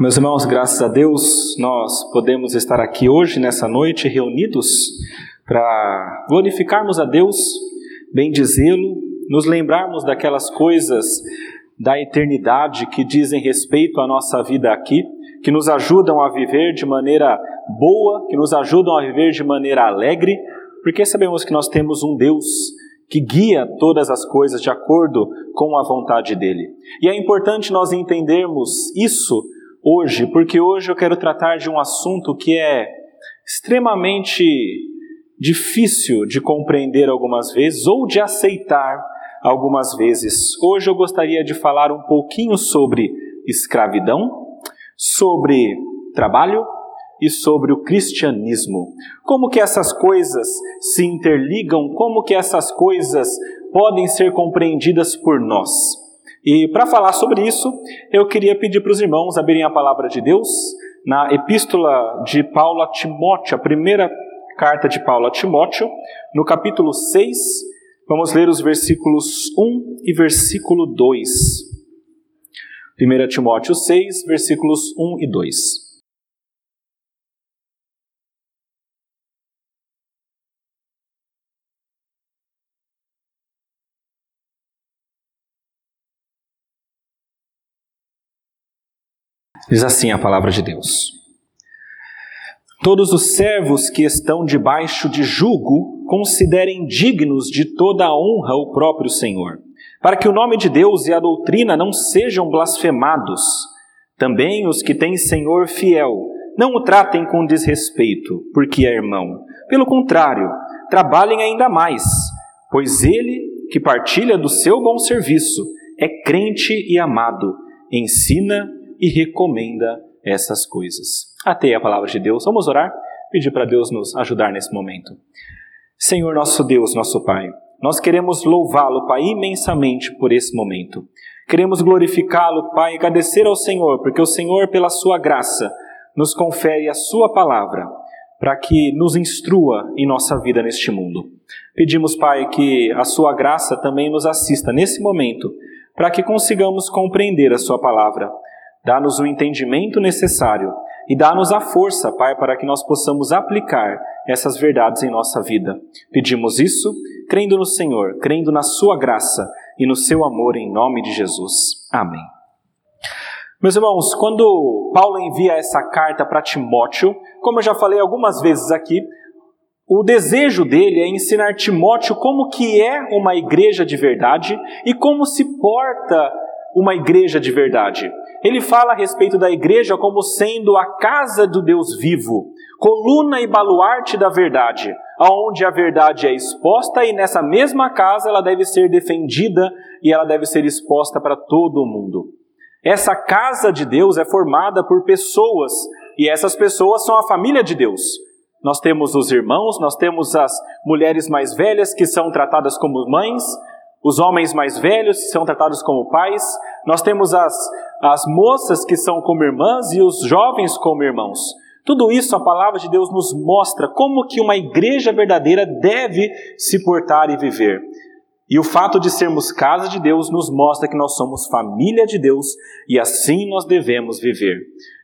Meus irmãos, graças a Deus, nós podemos estar aqui hoje, nessa noite, reunidos para glorificarmos a Deus, bendizê-lo, nos lembrarmos daquelas coisas da eternidade que dizem respeito à nossa vida aqui, que nos ajudam a viver de maneira boa, que nos ajudam a viver de maneira alegre, porque sabemos que nós temos um Deus que guia todas as coisas de acordo com a vontade dele. E é importante nós entendermos isso hoje, porque hoje eu quero tratar de um assunto que é extremamente difícil de compreender algumas vezes ou de aceitar algumas vezes. Hoje eu gostaria de falar um pouquinho sobre escravidão, sobre trabalho e sobre o cristianismo. Como que essas coisas se interligam, como que essas coisas podem ser compreendidas por nós. E para falar sobre isso, eu queria pedir para os irmãos abrirem a palavra de Deus na epístola de Paulo a Timóteo, a primeira carta de Paulo a Timóteo, no capítulo 6, vamos ler os versículos 1 e versículo 2. 1 Timóteo 6, versículos 1 e 2. Diz assim a palavra de Deus: Todos os servos que estão debaixo de jugo considerem dignos de toda a honra o próprio Senhor, para que o nome de Deus e a doutrina não sejam blasfemados. Também os que têm Senhor fiel, não o tratem com desrespeito, porque é irmão. Pelo contrário, trabalhem ainda mais, pois ele, que partilha do seu bom serviço, é crente e amado, ensina e recomenda essas coisas. Até a palavra de Deus. Vamos orar? Pedir para Deus nos ajudar nesse momento. Senhor nosso Deus, nosso Pai, nós queremos louvá-lo, Pai, imensamente por esse momento. Queremos glorificá-lo, Pai, e agradecer ao Senhor, porque o Senhor, pela sua graça, nos confere a sua palavra para que nos instrua em nossa vida neste mundo. Pedimos, Pai, que a sua graça também nos assista nesse momento, para que consigamos compreender a sua palavra Dá-nos o entendimento necessário e dá-nos a força, Pai, para que nós possamos aplicar essas verdades em nossa vida. Pedimos isso crendo no Senhor, crendo na Sua graça e no Seu amor, em nome de Jesus. Amém. Meus irmãos, quando Paulo envia essa carta para Timóteo, como eu já falei algumas vezes aqui, o desejo dele é ensinar Timóteo como que é uma igreja de verdade e como se porta uma igreja de verdade. Ele fala a respeito da igreja como sendo a casa do Deus vivo, coluna e baluarte da verdade, aonde a verdade é exposta e nessa mesma casa ela deve ser defendida e ela deve ser exposta para todo o mundo. Essa casa de Deus é formada por pessoas e essas pessoas são a família de Deus. Nós temos os irmãos, nós temos as mulheres mais velhas que são tratadas como mães, os homens mais velhos são tratados como pais, nós temos as, as moças que são como irmãs e os jovens como irmãos. Tudo isso a palavra de Deus nos mostra como que uma igreja verdadeira deve se portar e viver. E o fato de sermos casa de Deus nos mostra que nós somos família de Deus e assim nós devemos viver.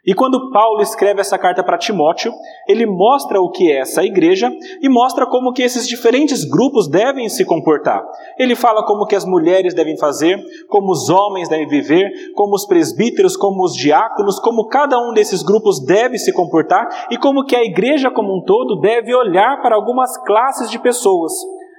E quando Paulo escreve essa carta para Timóteo, ele mostra o que é essa igreja e mostra como que esses diferentes grupos devem se comportar. Ele fala como que as mulheres devem fazer, como os homens devem viver, como os presbíteros, como os diáconos, como cada um desses grupos deve se comportar e como que a igreja como um todo deve olhar para algumas classes de pessoas.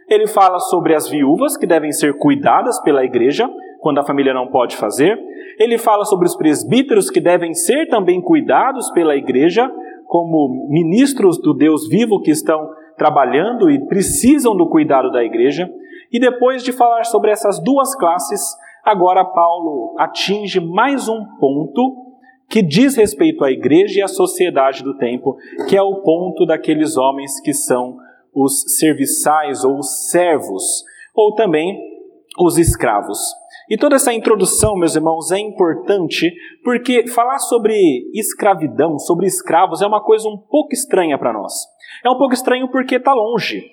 Ele fala sobre as viúvas que devem ser cuidadas pela igreja quando a família não pode fazer. Ele fala sobre os presbíteros que devem ser também cuidados pela igreja, como ministros do Deus vivo que estão trabalhando e precisam do cuidado da igreja. E depois de falar sobre essas duas classes, agora Paulo atinge mais um ponto que diz respeito à igreja e à sociedade do tempo, que é o ponto daqueles homens que são os serviçais ou os servos, ou também os escravos. E toda essa introdução, meus irmãos, é importante porque falar sobre escravidão, sobre escravos, é uma coisa um pouco estranha para nós. É um pouco estranho porque está longe.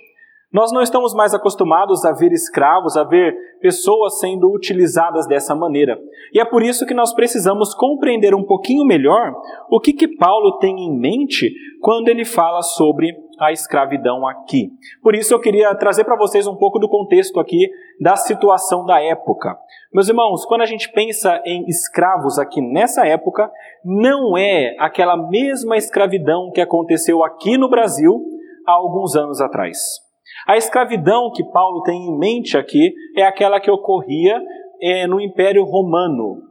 Nós não estamos mais acostumados a ver escravos, a ver pessoas sendo utilizadas dessa maneira. E é por isso que nós precisamos compreender um pouquinho melhor o que, que Paulo tem em mente quando ele fala sobre a escravidão aqui. Por isso eu queria trazer para vocês um pouco do contexto aqui da situação da época. Meus irmãos, quando a gente pensa em escravos aqui nessa época, não é aquela mesma escravidão que aconteceu aqui no Brasil há alguns anos atrás. A escravidão que Paulo tem em mente aqui é aquela que ocorria é, no Império Romano,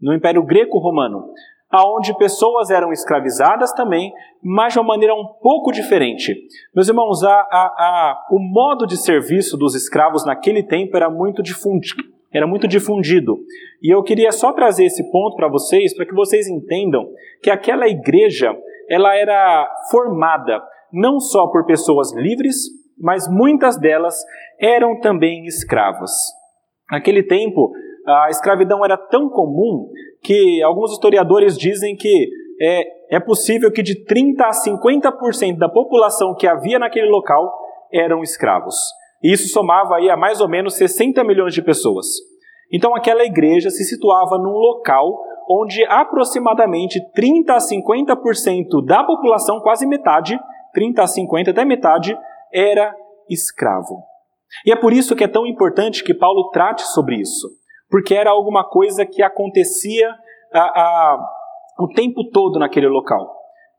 no Império Greco-Romano, aonde pessoas eram escravizadas também, mas de uma maneira um pouco diferente. Meus irmãos, a, a, a, o modo de serviço dos escravos naquele tempo era muito difundido. Era muito difundido. E eu queria só trazer esse ponto para vocês, para que vocês entendam que aquela igreja, ela era formada não só por pessoas livres, mas muitas delas eram também escravas. Naquele tempo, a escravidão era tão comum que alguns historiadores dizem que é, é possível que de 30% a 50% da população que havia naquele local eram escravos. E isso somava aí a mais ou menos 60 milhões de pessoas. Então aquela igreja se situava num local onde aproximadamente 30 a 50% da população, quase metade, 30 a 50 até metade, era escravo. E é por isso que é tão importante que Paulo trate sobre isso, porque era alguma coisa que acontecia a, a, o tempo todo naquele local.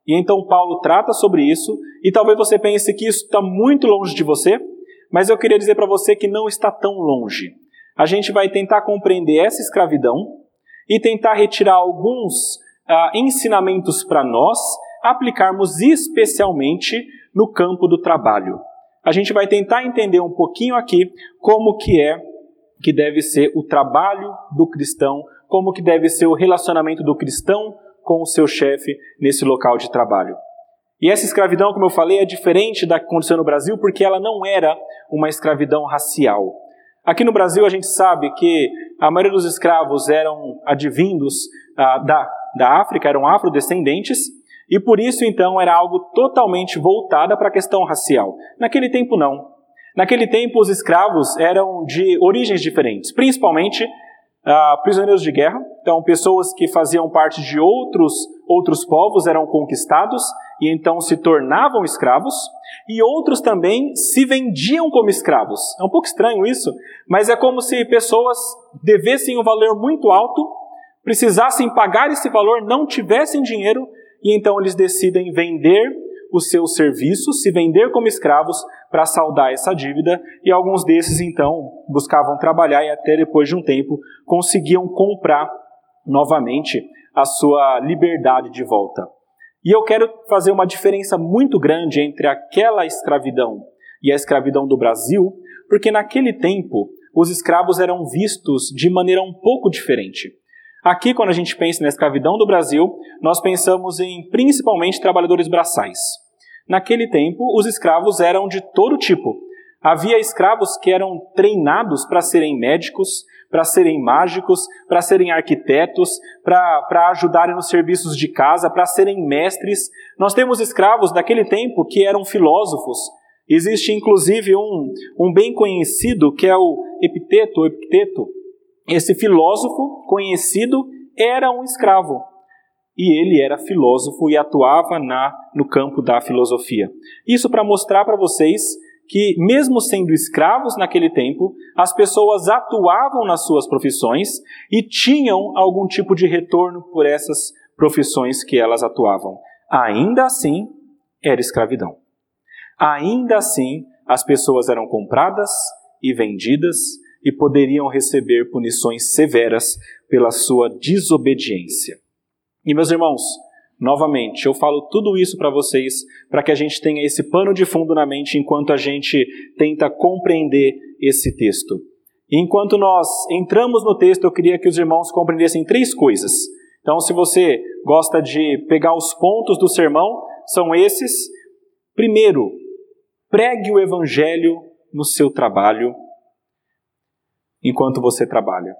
E então Paulo trata sobre isso, e talvez você pense que isso está muito longe de você, mas eu queria dizer para você que não está tão longe. A gente vai tentar compreender essa escravidão e tentar retirar alguns ah, ensinamentos para nós aplicarmos especialmente no campo do trabalho. A gente vai tentar entender um pouquinho aqui como que é que deve ser o trabalho do cristão, como que deve ser o relacionamento do cristão com o seu chefe nesse local de trabalho. E essa escravidão, como eu falei, é diferente da que aconteceu no Brasil porque ela não era uma escravidão racial. Aqui no Brasil a gente sabe que a maioria dos escravos eram advindos ah, da, da África, eram afrodescendentes, e por isso, então, era algo totalmente voltado para a questão racial. Naquele tempo, não. Naquele tempo, os escravos eram de origens diferentes, principalmente ah, prisioneiros de guerra, então pessoas que faziam parte de outros, outros povos eram conquistados e então se tornavam escravos, e outros também se vendiam como escravos. É um pouco estranho isso, mas é como se pessoas devessem um valor muito alto, precisassem pagar esse valor, não tivessem dinheiro e então eles decidem vender os seus serviços, se vender como escravos para saldar essa dívida, e alguns desses então buscavam trabalhar e até depois de um tempo conseguiam comprar novamente a sua liberdade de volta. E eu quero fazer uma diferença muito grande entre aquela escravidão e a escravidão do Brasil, porque naquele tempo os escravos eram vistos de maneira um pouco diferente. Aqui, quando a gente pensa na escravidão do Brasil, nós pensamos em principalmente trabalhadores braçais. Naquele tempo, os escravos eram de todo tipo. Havia escravos que eram treinados para serem médicos, para serem mágicos, para serem arquitetos, para ajudarem nos serviços de casa, para serem mestres. Nós temos escravos daquele tempo que eram filósofos. Existe inclusive um, um bem conhecido que é o Epiteto, Epiteto, esse filósofo conhecido era um escravo. E ele era filósofo e atuava na, no campo da filosofia. Isso para mostrar para vocês que, mesmo sendo escravos naquele tempo, as pessoas atuavam nas suas profissões e tinham algum tipo de retorno por essas profissões que elas atuavam. Ainda assim, era escravidão. Ainda assim, as pessoas eram compradas e vendidas e poderiam receber punições severas pela sua desobediência. E meus irmãos, novamente, eu falo tudo isso para vocês para que a gente tenha esse pano de fundo na mente enquanto a gente tenta compreender esse texto. E enquanto nós entramos no texto, eu queria que os irmãos compreendessem três coisas. Então, se você gosta de pegar os pontos do sermão, são esses. Primeiro, pregue o evangelho no seu trabalho enquanto você trabalha.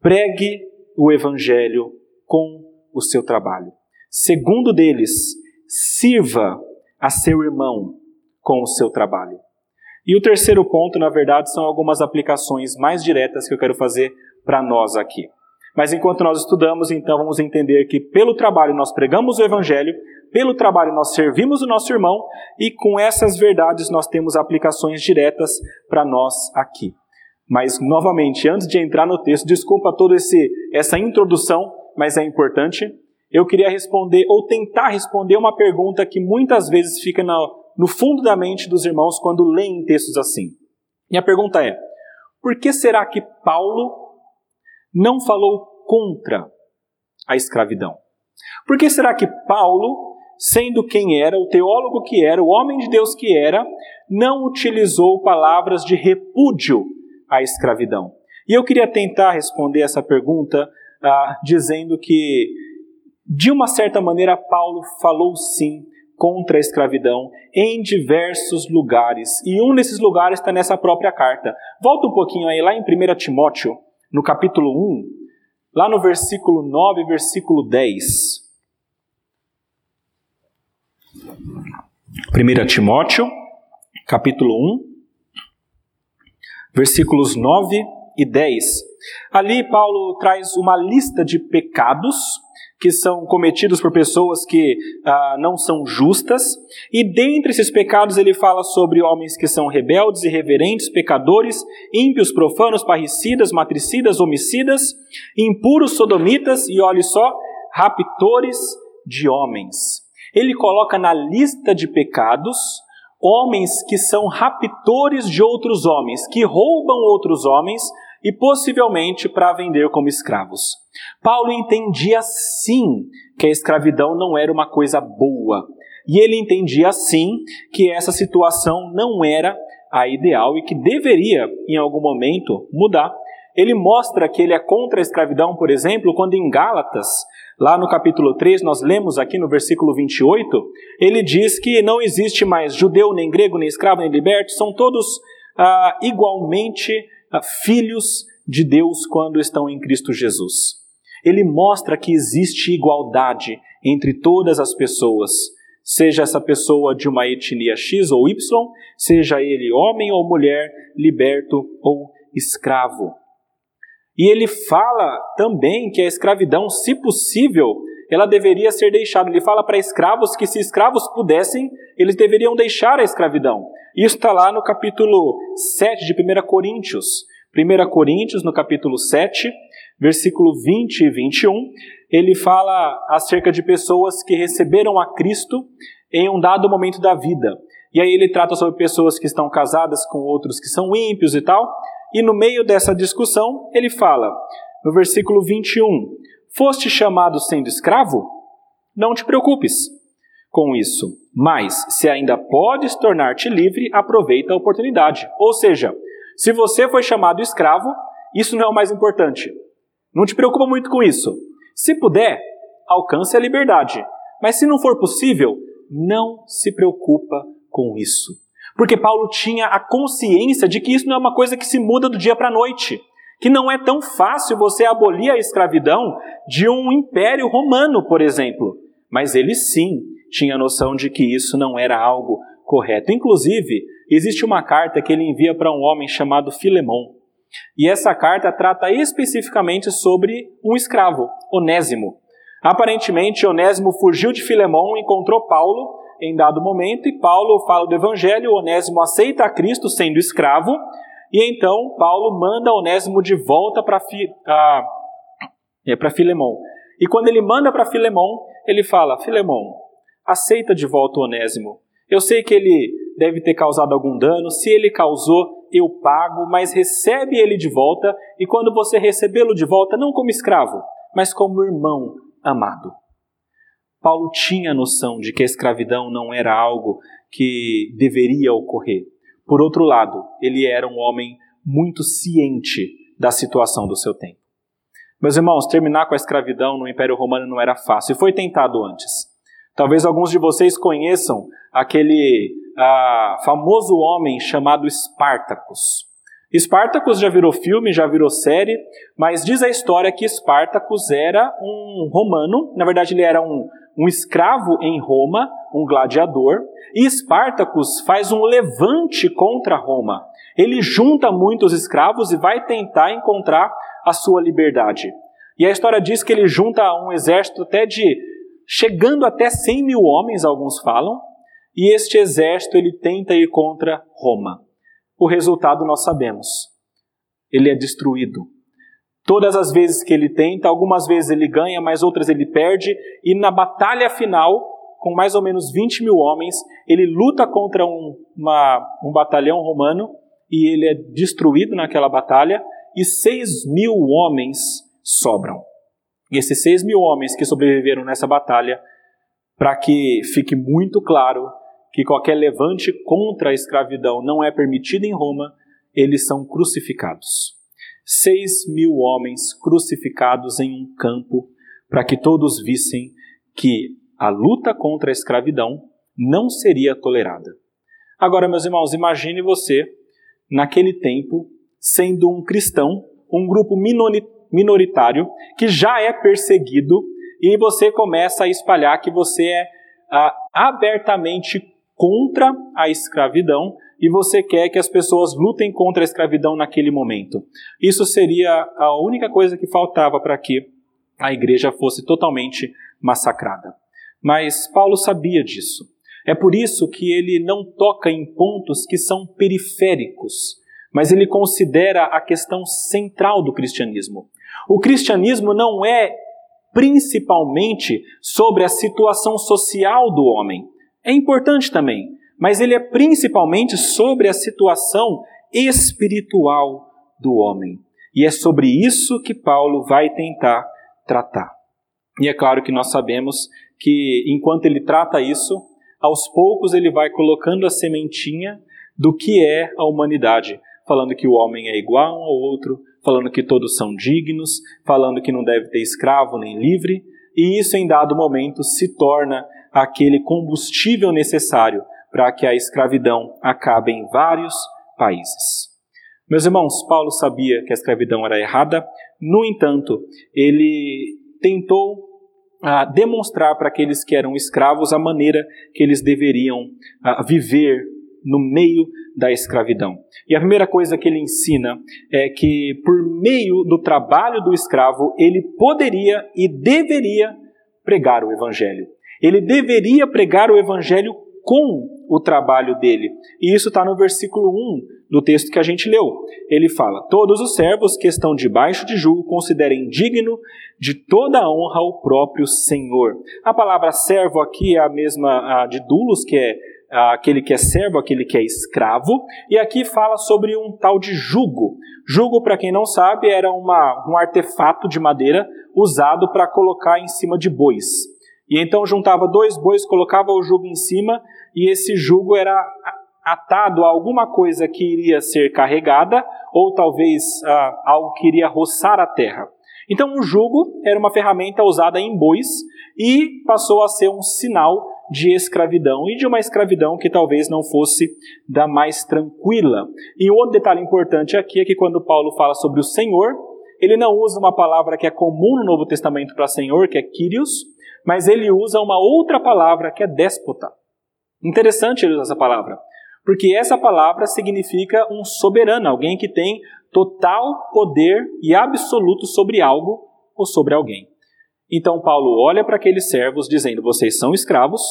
Pregue o evangelho com o seu trabalho. Segundo deles, sirva a seu irmão com o seu trabalho. E o terceiro ponto, na verdade, são algumas aplicações mais diretas que eu quero fazer para nós aqui. Mas enquanto nós estudamos, então vamos entender que pelo trabalho nós pregamos o Evangelho, pelo trabalho nós servimos o nosso irmão e com essas verdades nós temos aplicações diretas para nós aqui. Mas novamente, antes de entrar no texto, desculpa toda essa introdução, mas é importante. Eu queria responder ou tentar responder uma pergunta que muitas vezes fica no, no fundo da mente dos irmãos quando leem textos assim. E a pergunta é: por que será que Paulo não falou contra a escravidão? Por que será que Paulo, sendo quem era, o teólogo que era, o homem de Deus que era, não utilizou palavras de repúdio à escravidão? E eu queria tentar responder essa pergunta ah, dizendo que, de uma certa maneira, Paulo falou sim contra a escravidão em diversos lugares. E um desses lugares está nessa própria carta. Volta um pouquinho aí, lá em 1 Timóteo, no capítulo 1, lá no versículo 9 versículo 10. 1 Timóteo, capítulo 1, versículos 9 e 10. Ali Paulo traz uma lista de pecados que são cometidos por pessoas que ah, não são justas, e dentre esses pecados ele fala sobre homens que são rebeldes, irreverentes, pecadores, ímpios, profanos, parricidas, matricidas, homicidas, impuros, sodomitas e, olhe só, raptores de homens. Ele coloca na lista de pecados homens que são raptores de outros homens, que roubam outros homens e possivelmente para vender como escravos. Paulo entendia sim que a escravidão não era uma coisa boa, e ele entendia sim que essa situação não era a ideal e que deveria, em algum momento, mudar. Ele mostra que ele é contra a escravidão, por exemplo, quando em Gálatas, lá no capítulo 3, nós lemos aqui no versículo 28, ele diz que não existe mais judeu, nem grego, nem escravo, nem liberto, são todos ah, igualmente filhos de Deus quando estão em Cristo Jesus. Ele mostra que existe igualdade entre todas as pessoas, seja essa pessoa de uma etnia X ou Y, seja ele homem ou mulher, liberto ou escravo. E ele fala também que a escravidão, se possível, ela deveria ser deixada. Ele fala para escravos que, se escravos pudessem, eles deveriam deixar a escravidão. Isso está lá no capítulo 7 de 1 Coríntios. 1 Coríntios, no capítulo 7, versículo 20 e 21, ele fala acerca de pessoas que receberam a Cristo em um dado momento da vida. E aí ele trata sobre pessoas que estão casadas com outros que são ímpios e tal. E no meio dessa discussão, ele fala, no versículo 21, Foste chamado sendo escravo? Não te preocupes com isso. Mas, se ainda podes tornar-te livre, aproveita a oportunidade. Ou seja, se você foi chamado escravo, isso não é o mais importante. Não te preocupa muito com isso. Se puder, alcance a liberdade. Mas se não for possível, não se preocupa com isso. Porque Paulo tinha a consciência de que isso não é uma coisa que se muda do dia para a noite. Que não é tão fácil você abolir a escravidão de um império romano, por exemplo. Mas ele sim tinha noção de que isso não era algo correto. Inclusive, existe uma carta que ele envia para um homem chamado Filemão. E essa carta trata especificamente sobre um escravo, Onésimo. Aparentemente, Onésimo fugiu de Filemão, encontrou Paulo em dado momento, e Paulo fala do Evangelho, Onésimo aceita a Cristo sendo escravo, e então Paulo manda Onésimo de volta para fi, é. E quando ele manda para Filemão, ele fala: Filemão, aceita de volta o Onésimo. Eu sei que ele deve ter causado algum dano, se ele causou, eu pago, mas recebe ele de volta, e quando você recebê-lo de volta, não como escravo, mas como irmão amado. Paulo tinha noção de que a escravidão não era algo que deveria ocorrer. Por outro lado, ele era um homem muito ciente da situação do seu tempo. Meus irmãos, terminar com a escravidão no Império Romano não era fácil, e foi tentado antes. Talvez alguns de vocês conheçam aquele ah, famoso homem chamado Espartacus. Espartacus já virou filme, já virou série, mas diz a história que Espartacus era um romano, na verdade ele era um, um escravo em Roma, um gladiador, e Espartacus faz um levante contra Roma. Ele junta muitos escravos e vai tentar encontrar a sua liberdade. E a história diz que ele junta um exército até de chegando até 100 mil homens, alguns falam, e este exército ele tenta ir contra Roma. O resultado nós sabemos. Ele é destruído. Todas as vezes que ele tenta, algumas vezes ele ganha, mas outras ele perde, e na batalha final, com mais ou menos 20 mil homens, ele luta contra um, uma, um batalhão romano e ele é destruído naquela batalha, e 6 mil homens sobram. E esses 6 mil homens que sobreviveram nessa batalha, para que fique muito claro que qualquer levante contra a escravidão não é permitido em Roma, eles são crucificados seis mil homens crucificados em um campo, para que todos vissem que a luta contra a escravidão não seria tolerada. Agora, meus irmãos, imagine você, naquele tempo, sendo um cristão, um grupo minoritário, que já é perseguido, e você começa a espalhar que você é ah, abertamente contra a escravidão, e você quer que as pessoas lutem contra a escravidão naquele momento. Isso seria a única coisa que faltava para que a igreja fosse totalmente massacrada. Mas Paulo sabia disso. É por isso que ele não toca em pontos que são periféricos, mas ele considera a questão central do cristianismo. O cristianismo não é principalmente sobre a situação social do homem. É importante também, mas ele é principalmente sobre a situação espiritual do homem. E é sobre isso que Paulo vai tentar tratar. E é claro que nós sabemos que enquanto ele trata isso, aos poucos ele vai colocando a sementinha do que é a humanidade, falando que o homem é igual ao outro, falando que todos são dignos, falando que não deve ter escravo nem livre, e isso em dado momento se torna aquele combustível necessário para que a escravidão acabe em vários países. Meus irmãos, Paulo sabia que a escravidão era errada, no entanto, ele tentou ah, demonstrar para aqueles que eram escravos a maneira que eles deveriam ah, viver no meio da escravidão. E a primeira coisa que ele ensina é que, por meio do trabalho do escravo, ele poderia e deveria pregar o evangelho. Ele deveria pregar o evangelho com o trabalho dele. E isso está no versículo 1 do texto que a gente leu. Ele fala: Todos os servos que estão debaixo de julgo considerem digno de toda a honra o próprio Senhor. A palavra servo aqui é a mesma a de dulos, que é aquele que é servo, aquele que é escravo, e aqui fala sobre um tal de jugo. Jugo, para quem não sabe, era uma, um artefato de madeira usado para colocar em cima de bois. E então juntava dois bois, colocava o jugo em cima e esse jugo era atado a alguma coisa que iria ser carregada ou talvez ah, algo que iria roçar a terra. Então o jugo era uma ferramenta usada em bois e passou a ser um sinal de escravidão e de uma escravidão que talvez não fosse da mais tranquila. E outro detalhe importante aqui é que quando Paulo fala sobre o Senhor, ele não usa uma palavra que é comum no Novo Testamento para Senhor, que é Kyrios, mas ele usa uma outra palavra que é déspota. Interessante ele usar essa palavra, porque essa palavra significa um soberano, alguém que tem total poder e absoluto sobre algo ou sobre alguém. Então Paulo olha para aqueles servos dizendo: vocês são escravos,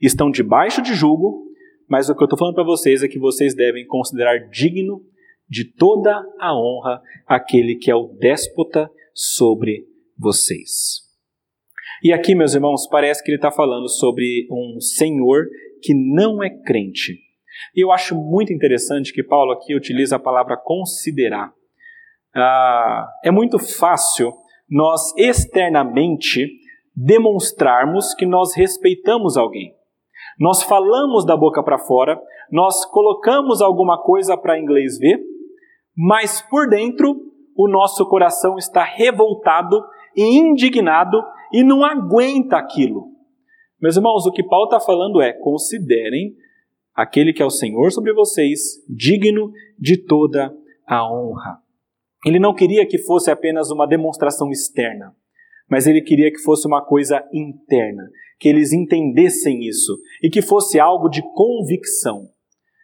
estão debaixo de jugo, mas o que eu estou falando para vocês é que vocês devem considerar digno de toda a honra aquele que é o déspota sobre vocês. E aqui, meus irmãos, parece que ele está falando sobre um senhor que não é crente. E eu acho muito interessante que Paulo aqui utiliza a palavra considerar. Ah, é muito fácil nós externamente demonstrarmos que nós respeitamos alguém. Nós falamos da boca para fora, nós colocamos alguma coisa para inglês ver, mas por dentro o nosso coração está revoltado e indignado e não aguenta aquilo. Meus irmãos, o que Paulo está falando é: considerem aquele que é o Senhor sobre vocês digno de toda a honra. Ele não queria que fosse apenas uma demonstração externa, mas ele queria que fosse uma coisa interna, que eles entendessem isso e que fosse algo de convicção.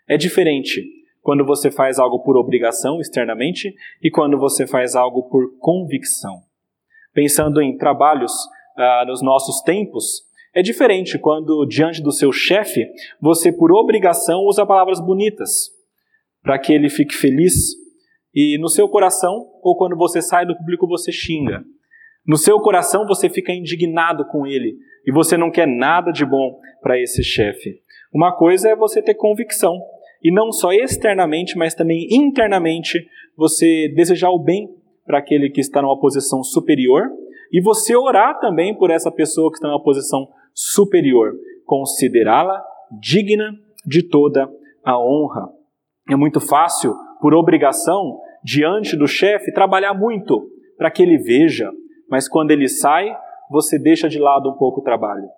É diferente quando você faz algo por obrigação externamente e quando você faz algo por convicção. Pensando em trabalhos ah, nos nossos tempos, é diferente quando, diante do seu chefe, você, por obrigação, usa palavras bonitas para que ele fique feliz e no seu coração, ou quando você sai do público, você xinga. No seu coração, você fica indignado com ele e você não quer nada de bom para esse chefe. Uma coisa é você ter convicção e não só externamente, mas também internamente, você desejar o bem para aquele que está numa posição superior e você orar também por essa pessoa que está numa posição superior, considerá-la digna de toda a honra. É muito fácil, por obrigação, diante do chefe, trabalhar muito para que ele veja, mas quando ele sai, você deixa de lado um pouco o trabalho.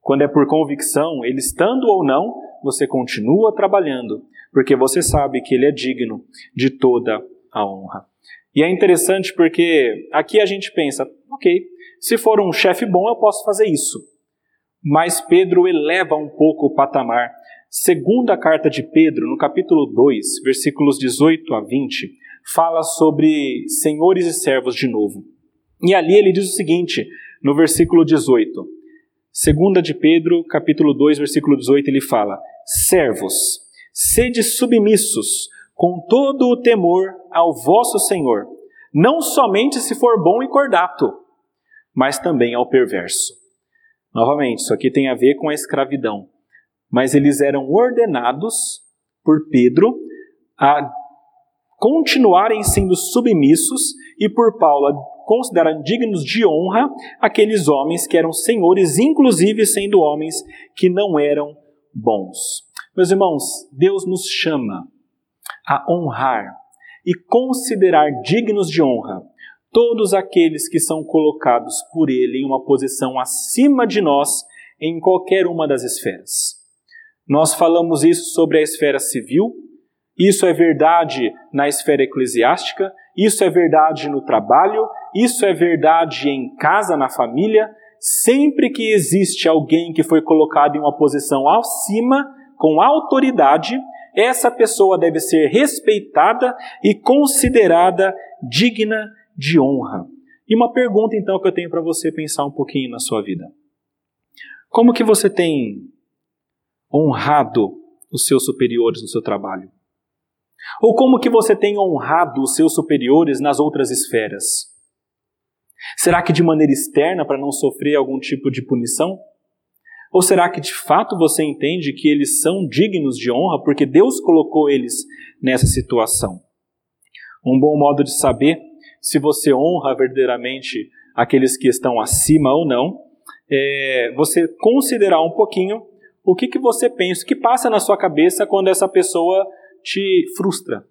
Quando é por convicção, ele estando ou não, você continua trabalhando, porque você sabe que ele é digno de toda a honra. E é interessante porque aqui a gente pensa, ok, se for um chefe bom, eu posso fazer isso. Mas Pedro eleva um pouco o patamar. Segunda carta de Pedro, no capítulo 2, versículos 18 a 20, fala sobre senhores e servos de novo. E ali ele diz o seguinte, no versículo 18. Segunda de Pedro, capítulo 2, versículo 18, ele fala: Servos, sede submissos com todo o temor ao vosso Senhor, não somente se for bom e cordato, mas também ao perverso. Novamente, isso aqui tem a ver com a escravidão. Mas eles eram ordenados por Pedro a continuarem sendo submissos e por Paulo a considerar dignos de honra aqueles homens que eram senhores, inclusive sendo homens que não eram bons. Meus irmãos, Deus nos chama a honrar e considerar dignos de honra todos aqueles que são colocados por Ele em uma posição acima de nós em qualquer uma das esferas. Nós falamos isso sobre a esfera civil, isso é verdade na esfera eclesiástica, isso é verdade no trabalho, isso é verdade em casa, na família. Sempre que existe alguém que foi colocado em uma posição acima, com autoridade, essa pessoa deve ser respeitada e considerada digna de honra. E uma pergunta então que eu tenho para você pensar um pouquinho na sua vida. Como que você tem honrado os seus superiores no seu trabalho? Ou como que você tem honrado os seus superiores nas outras esferas? Será que de maneira externa para não sofrer algum tipo de punição? Ou será que de fato você entende que eles são dignos de honra porque Deus colocou eles nessa situação? Um bom modo de saber se você honra verdadeiramente aqueles que estão acima ou não, é você considerar um pouquinho o que, que você pensa, o que passa na sua cabeça quando essa pessoa te frustra,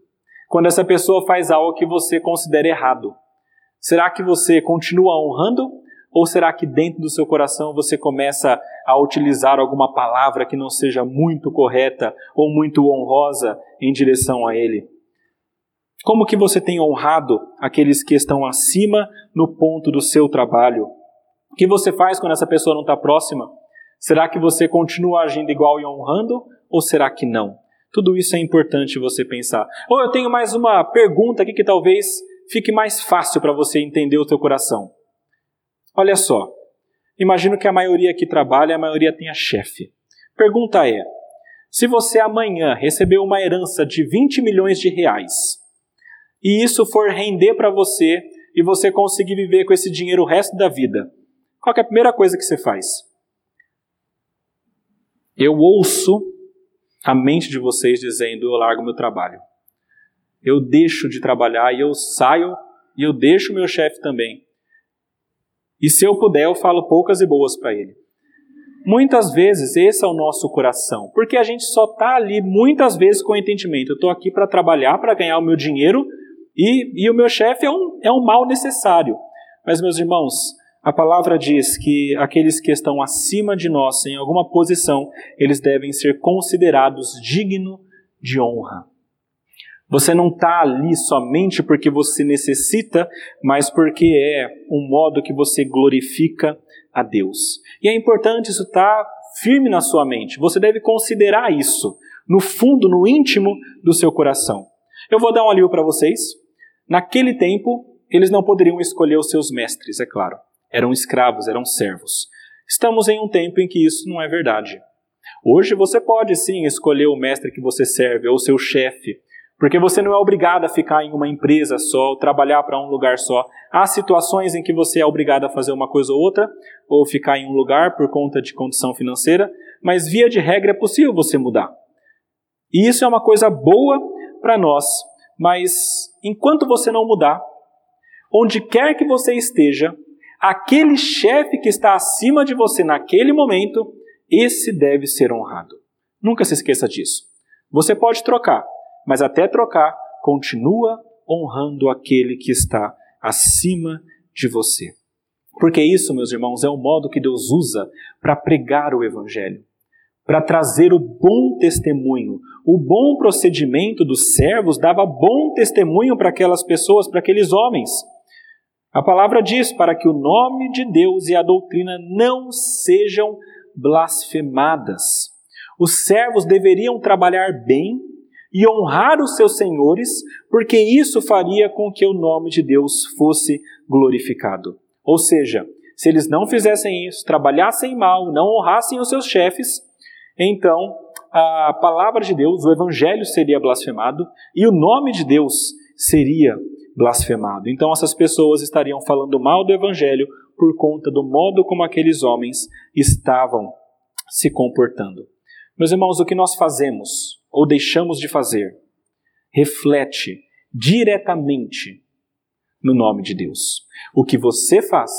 quando essa pessoa faz algo que você considera errado. Será que você continua honrando ou será que dentro do seu coração você começa a utilizar alguma palavra que não seja muito correta ou muito honrosa em direção a ele? Como que você tem honrado aqueles que estão acima no ponto do seu trabalho? O que você faz quando essa pessoa não está próxima? Será que você continua agindo igual e honrando ou será que não? Tudo isso é importante você pensar. Ou eu tenho mais uma pergunta aqui que talvez fique mais fácil para você entender o teu coração. Olha só, imagino que a maioria que trabalha, a maioria tenha chefe. Pergunta é: se você amanhã receber uma herança de 20 milhões de reais e isso for render para você e você conseguir viver com esse dinheiro o resto da vida, qual é a primeira coisa que você faz? Eu ouço a mente de vocês dizendo: eu largo meu trabalho. Eu deixo de trabalhar e eu saio e eu deixo meu chefe também e se eu puder, eu falo poucas e boas para ele. Muitas vezes esse é o nosso coração, porque a gente só está ali muitas vezes com o entendimento. Eu estou aqui para trabalhar, para ganhar o meu dinheiro e, e o meu chefe é um, é um mal necessário. Mas, meus irmãos, a palavra diz que aqueles que estão acima de nós, em alguma posição, eles devem ser considerados dignos de honra. Você não está ali somente porque você necessita, mas porque é um modo que você glorifica a Deus. E é importante isso estar firme na sua mente. Você deve considerar isso no fundo, no íntimo do seu coração. Eu vou dar um alívio para vocês. Naquele tempo, eles não poderiam escolher os seus mestres, é claro. Eram escravos, eram servos. Estamos em um tempo em que isso não é verdade. Hoje você pode sim escolher o mestre que você serve ou seu chefe, porque você não é obrigado a ficar em uma empresa só, trabalhar para um lugar só. Há situações em que você é obrigado a fazer uma coisa ou outra, ou ficar em um lugar por conta de condição financeira, mas via de regra é possível você mudar. E isso é uma coisa boa para nós, mas enquanto você não mudar, onde quer que você esteja, aquele chefe que está acima de você naquele momento, esse deve ser honrado. Nunca se esqueça disso. Você pode trocar, mas até trocar, continua honrando aquele que está acima de você. Porque isso, meus irmãos, é o modo que Deus usa para pregar o Evangelho, para trazer o bom testemunho. O bom procedimento dos servos dava bom testemunho para aquelas pessoas, para aqueles homens. A palavra diz: para que o nome de Deus e a doutrina não sejam blasfemadas. Os servos deveriam trabalhar bem e honrar os seus senhores, porque isso faria com que o nome de Deus fosse glorificado. Ou seja, se eles não fizessem isso, trabalhassem mal, não honrassem os seus chefes, então a palavra de Deus, o evangelho seria blasfemado e o nome de Deus seria blasfemado. Então essas pessoas estariam falando mal do evangelho por conta do modo como aqueles homens estavam se comportando. Meus irmãos, o que nós fazemos ou deixamos de fazer reflete diretamente no nome de Deus. O que você faz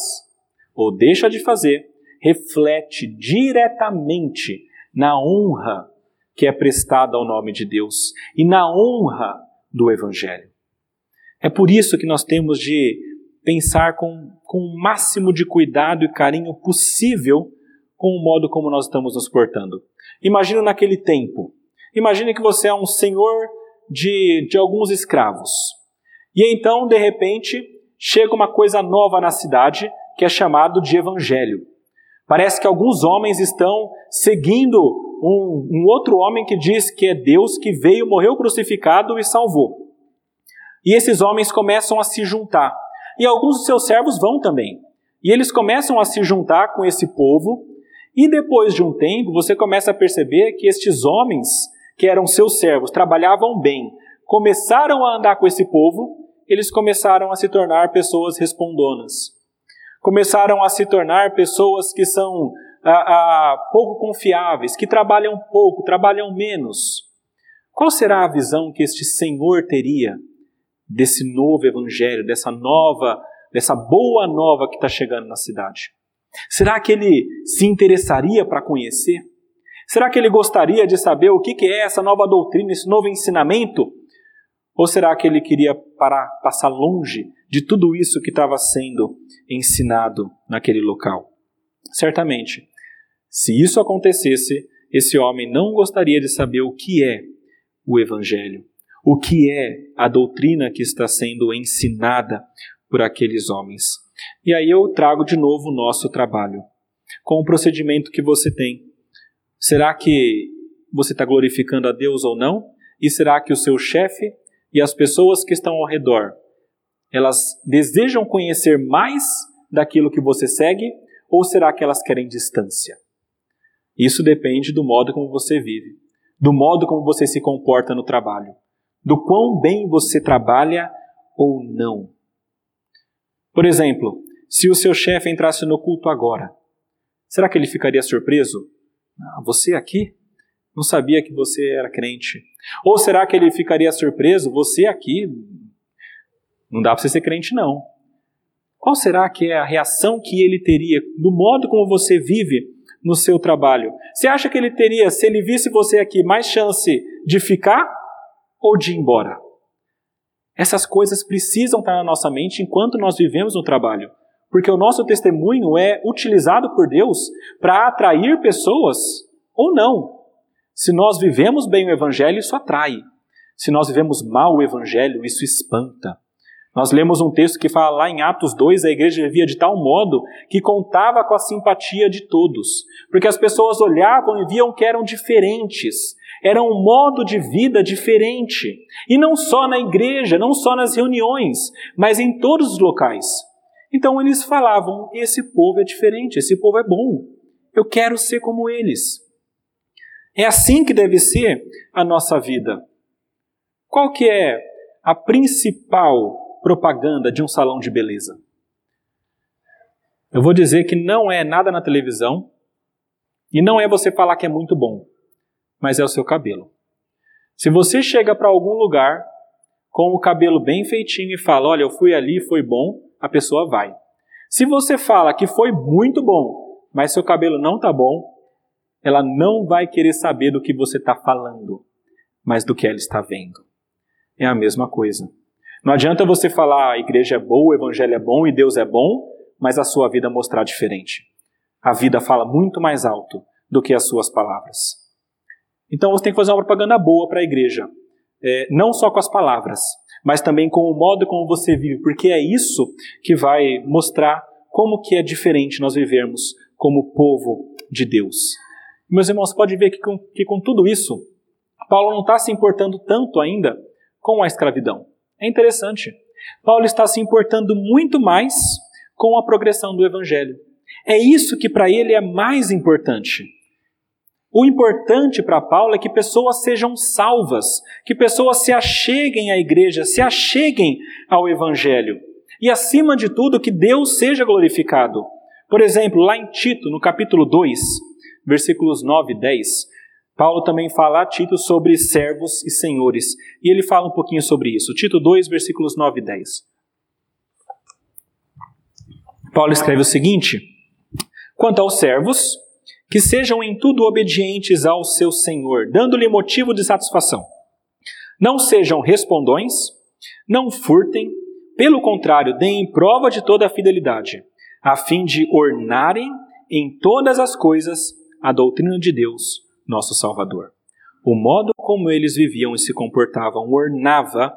ou deixa de fazer reflete diretamente na honra que é prestada ao nome de Deus e na honra do Evangelho. É por isso que nós temos de pensar com, com o máximo de cuidado e carinho possível com o modo como nós estamos nos portando. Imagina naquele tempo, Imagine que você é um senhor de, de alguns escravos. E então, de repente, chega uma coisa nova na cidade que é chamado de evangelho. Parece que alguns homens estão seguindo um, um, outro homem que diz que é Deus que veio, morreu crucificado e salvou. E esses homens começam a se juntar. E alguns dos seus servos vão também. E eles começam a se juntar com esse povo. E depois de um tempo, você começa a perceber que estes homens que eram seus servos, trabalhavam bem, começaram a andar com esse povo, eles começaram a se tornar pessoas respondonas. Começaram a se tornar pessoas que são ah, ah, pouco confiáveis, que trabalham pouco, trabalham menos. Qual será a visão que este Senhor teria desse novo evangelho, dessa nova, dessa boa nova que está chegando na cidade? Será que ele se interessaria para conhecer? Será que ele gostaria de saber o que é essa nova doutrina, esse novo ensinamento? Ou será que ele queria parar, passar longe de tudo isso que estava sendo ensinado naquele local? Certamente, se isso acontecesse, esse homem não gostaria de saber o que é o Evangelho, o que é a doutrina que está sendo ensinada por aqueles homens. E aí eu trago de novo o nosso trabalho, com o procedimento que você tem Será que você está glorificando a Deus ou não? E será que o seu chefe e as pessoas que estão ao redor, elas desejam conhecer mais daquilo que você segue ou será que elas querem distância? Isso depende do modo como você vive, do modo como você se comporta no trabalho, do quão bem você trabalha ou não. Por exemplo, se o seu chefe entrasse no culto agora, será que ele ficaria surpreso ah, você aqui? Não sabia que você era crente. Ou será que ele ficaria surpreso? Você aqui? Não dá para você ser crente, não. Qual será que é a reação que ele teria do modo como você vive no seu trabalho? Você acha que ele teria, se ele visse você aqui, mais chance de ficar ou de ir embora? Essas coisas precisam estar na nossa mente enquanto nós vivemos no trabalho. Porque o nosso testemunho é utilizado por Deus para atrair pessoas ou não. Se nós vivemos bem o Evangelho, isso atrai. Se nós vivemos mal o Evangelho, isso espanta. Nós lemos um texto que fala lá em Atos 2, a igreja vivia de tal modo que contava com a simpatia de todos, porque as pessoas olhavam e viam que eram diferentes, era um modo de vida diferente, e não só na igreja, não só nas reuniões, mas em todos os locais. Então eles falavam: esse povo é diferente, esse povo é bom, eu quero ser como eles. É assim que deve ser a nossa vida. Qual que é a principal propaganda de um salão de beleza? Eu vou dizer que não é nada na televisão e não é você falar que é muito bom, mas é o seu cabelo. Se você chega para algum lugar com o cabelo bem feitinho e fala: Olha, eu fui ali, foi bom, a pessoa vai. Se você fala que foi muito bom, mas seu cabelo não está bom, ela não vai querer saber do que você está falando, mas do que ela está vendo. É a mesma coisa. Não adianta você falar a igreja é boa, o evangelho é bom e Deus é bom, mas a sua vida mostrar diferente. A vida fala muito mais alto do que as suas palavras. Então você tem que fazer uma propaganda boa para a igreja. É, não só com as palavras, mas também com o modo como você vive, porque é isso que vai mostrar como que é diferente nós vivermos como povo de Deus. Meus irmãos, pode ver que com, que com tudo isso, Paulo não está se importando tanto ainda com a escravidão. É interessante. Paulo está se importando muito mais com a progressão do evangelho. É isso que para ele é mais importante. O importante para Paulo é que pessoas sejam salvas, que pessoas se acheguem à igreja, se acheguem ao evangelho. E acima de tudo, que Deus seja glorificado. Por exemplo, lá em Tito, no capítulo 2, versículos 9 e 10, Paulo também fala a Tito sobre servos e senhores, e ele fala um pouquinho sobre isso. Tito 2, versículos 9 e 10. Paulo escreve o seguinte: Quanto aos servos, que sejam em tudo obedientes ao seu senhor, dando-lhe motivo de satisfação. Não sejam respondões, não furtem, pelo contrário, deem prova de toda a fidelidade, a fim de ornarem em todas as coisas a doutrina de Deus nosso Salvador. O modo como eles viviam e se comportavam ornava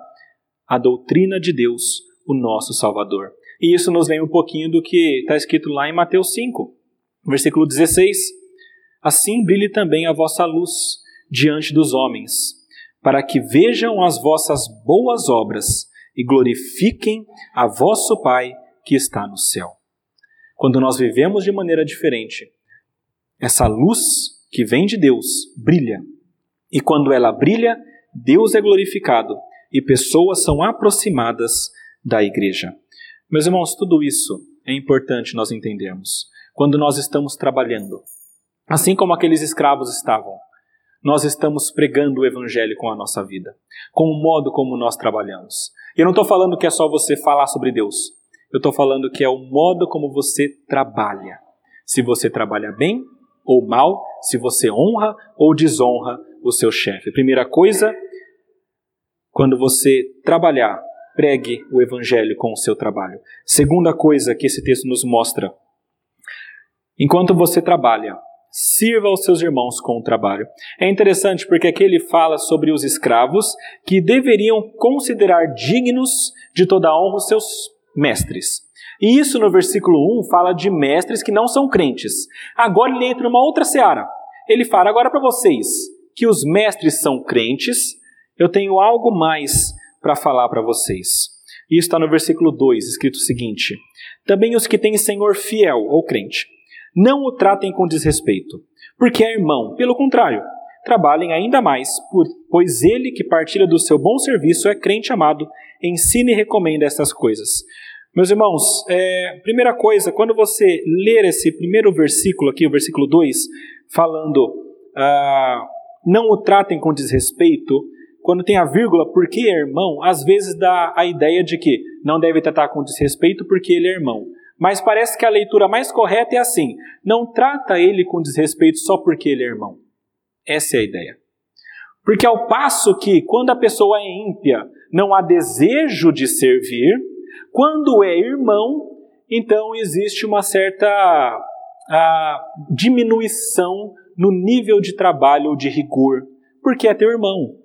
a doutrina de Deus, o nosso Salvador. E isso nos lembra um pouquinho do que está escrito lá em Mateus 5, versículo 16. Assim brilhe também a vossa luz diante dos homens, para que vejam as vossas boas obras e glorifiquem a vosso Pai que está no céu. Quando nós vivemos de maneira diferente, essa luz que vem de Deus brilha. E quando ela brilha, Deus é glorificado e pessoas são aproximadas da igreja. Meus irmãos, tudo isso é importante nós entendermos. Quando nós estamos trabalhando, assim como aqueles escravos estavam, nós estamos pregando o Evangelho com a nossa vida, com o modo como nós trabalhamos. E eu não estou falando que é só você falar sobre Deus, eu estou falando que é o modo como você trabalha. Se você trabalha bem, ou mal, se você honra ou desonra o seu chefe. Primeira coisa, quando você trabalhar, pregue o evangelho com o seu trabalho. Segunda coisa que esse texto nos mostra, enquanto você trabalha, sirva aos seus irmãos com o trabalho. É interessante porque aqui ele fala sobre os escravos que deveriam considerar dignos de toda honra os seus mestres. E isso no versículo 1 fala de mestres que não são crentes. Agora ele entra numa outra seara. Ele fala: agora para vocês que os mestres são crentes, eu tenho algo mais para falar para vocês. Isso está no versículo 2, escrito o seguinte: Também os que têm senhor fiel ou crente, não o tratem com desrespeito, porque é irmão, pelo contrário, trabalhem ainda mais, pois ele que partilha do seu bom serviço é crente amado, ensina e recomenda estas coisas. Meus irmãos, é, primeira coisa, quando você ler esse primeiro versículo aqui, o versículo 2, falando ah, não o tratem com desrespeito, quando tem a vírgula porque é irmão, às vezes dá a ideia de que não deve tratar com desrespeito porque ele é irmão. Mas parece que a leitura mais correta é assim: não trata ele com desrespeito só porque ele é irmão. Essa é a ideia. Porque ao passo que, quando a pessoa é ímpia, não há desejo de servir, quando é irmão, então existe uma certa a, diminuição no nível de trabalho ou de rigor, porque é teu irmão.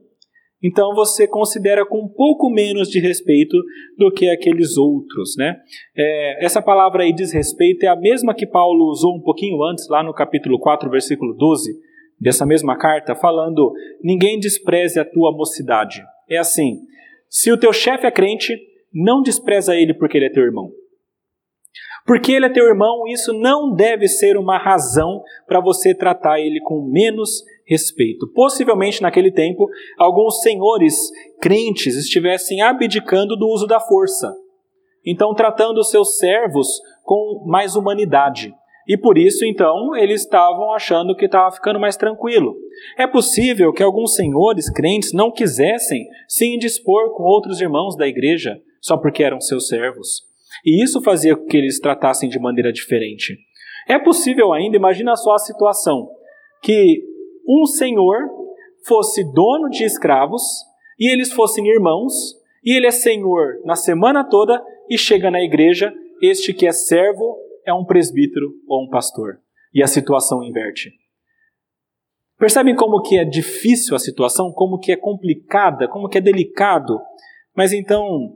Então você considera com um pouco menos de respeito do que aqueles outros, né? É, essa palavra aí, desrespeito, é a mesma que Paulo usou um pouquinho antes, lá no capítulo 4, versículo 12, dessa mesma carta, falando: Ninguém despreze a tua mocidade. É assim: se o teu chefe é crente, não despreza ele porque ele é teu irmão. Porque ele é teu irmão, isso não deve ser uma razão para você tratar ele com menos respeito. Possivelmente naquele tempo, alguns senhores crentes estivessem abdicando do uso da força, então tratando seus servos com mais humanidade. E por isso, então, eles estavam achando que estava ficando mais tranquilo. É possível que alguns senhores crentes não quisessem se indispor com outros irmãos da igreja só porque eram seus servos. E isso fazia com que eles tratassem de maneira diferente. É possível ainda, imagina só a situação, que um senhor fosse dono de escravos e eles fossem irmãos, e ele é senhor na semana toda e chega na igreja, este que é servo é um presbítero ou um pastor. E a situação inverte. Percebem como que é difícil a situação, como que é complicada, como que é delicado? Mas então,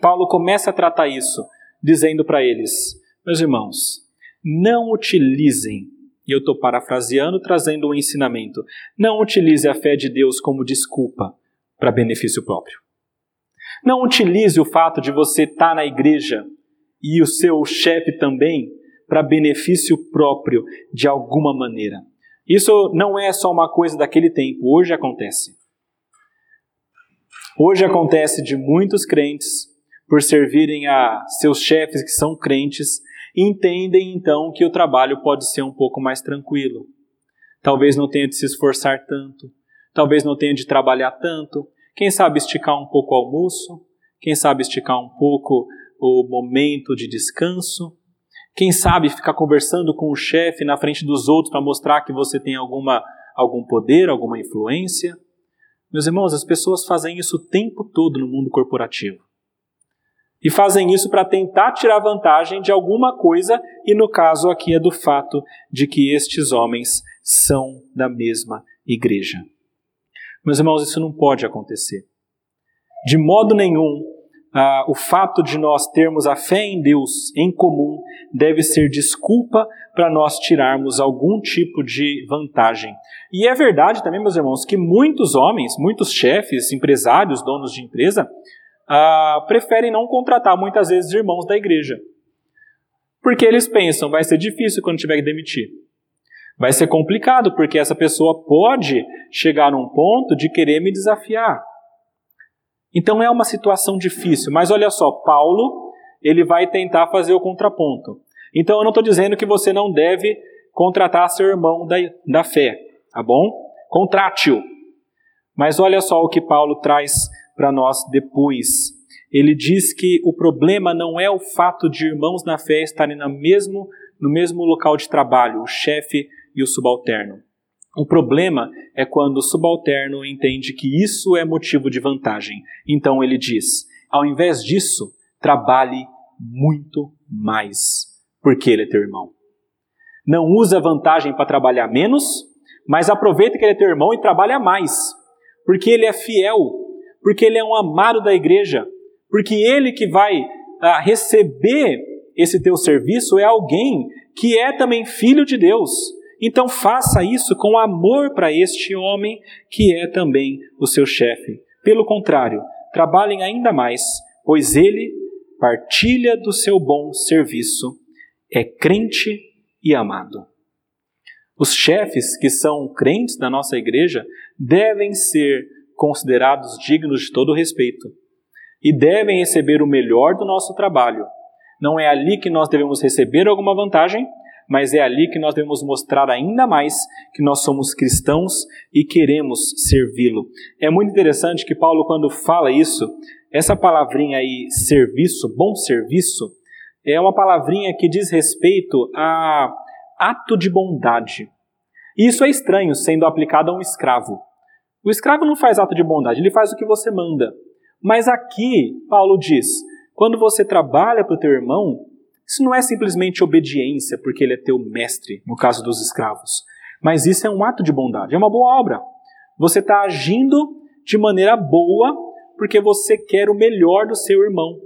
Paulo começa a tratar isso, dizendo para eles: Meus irmãos, não utilizem, e eu estou parafraseando, trazendo um ensinamento, não utilize a fé de Deus como desculpa para benefício próprio. Não utilize o fato de você estar tá na igreja e o seu chefe também para benefício próprio de alguma maneira. Isso não é só uma coisa daquele tempo, hoje acontece. Hoje acontece de muitos crentes por servirem a seus chefes que são crentes, entendem então que o trabalho pode ser um pouco mais tranquilo. Talvez não tenha de se esforçar tanto, talvez não tenha de trabalhar tanto, quem sabe esticar um pouco o almoço, quem sabe esticar um pouco o momento de descanso, quem sabe ficar conversando com o chefe na frente dos outros para mostrar que você tem alguma, algum poder, alguma influência. Meus irmãos, as pessoas fazem isso o tempo todo no mundo corporativo. E fazem isso para tentar tirar vantagem de alguma coisa, e no caso aqui é do fato de que estes homens são da mesma igreja. Meus irmãos, isso não pode acontecer. De modo nenhum, ah, o fato de nós termos a fé em Deus em comum deve ser desculpa para nós tirarmos algum tipo de vantagem. E é verdade também, meus irmãos, que muitos homens, muitos chefes, empresários, donos de empresa, ah, preferem não contratar muitas vezes irmãos da igreja. Porque eles pensam, vai ser difícil quando tiver que demitir. Vai ser complicado, porque essa pessoa pode chegar num ponto de querer me desafiar. Então é uma situação difícil, mas olha só, Paulo, ele vai tentar fazer o contraponto. Então eu não estou dizendo que você não deve contratar seu irmão da, da fé, tá bom? Contrate-o. Mas olha só o que Paulo traz para nós depois. Ele diz que o problema não é o fato de irmãos na fé estarem no mesmo, no mesmo local de trabalho, o chefe e o subalterno. O problema é quando o subalterno entende que isso é motivo de vantagem. Então ele diz: ao invés disso, trabalhe muito mais, porque ele é teu irmão. Não usa vantagem para trabalhar menos, mas aproveita que ele é teu irmão e trabalha mais, porque ele é fiel porque ele é um amado da igreja, porque ele que vai ah, receber esse teu serviço é alguém que é também filho de Deus. Então faça isso com amor para este homem que é também o seu chefe. Pelo contrário, trabalhem ainda mais, pois ele partilha do seu bom serviço, é crente e amado. Os chefes que são crentes da nossa igreja devem ser considerados dignos de todo respeito e devem receber o melhor do nosso trabalho. Não é ali que nós devemos receber alguma vantagem, mas é ali que nós devemos mostrar ainda mais que nós somos cristãos e queremos servi-lo. É muito interessante que Paulo, quando fala isso, essa palavrinha aí, serviço, bom serviço, é uma palavrinha que diz respeito a ato de bondade. Isso é estranho sendo aplicado a um escravo. O escravo não faz ato de bondade, ele faz o que você manda. Mas aqui, Paulo diz: quando você trabalha para o teu irmão, isso não é simplesmente obediência, porque ele é teu mestre, no caso dos escravos. Mas isso é um ato de bondade, é uma boa obra. Você está agindo de maneira boa, porque você quer o melhor do seu irmão.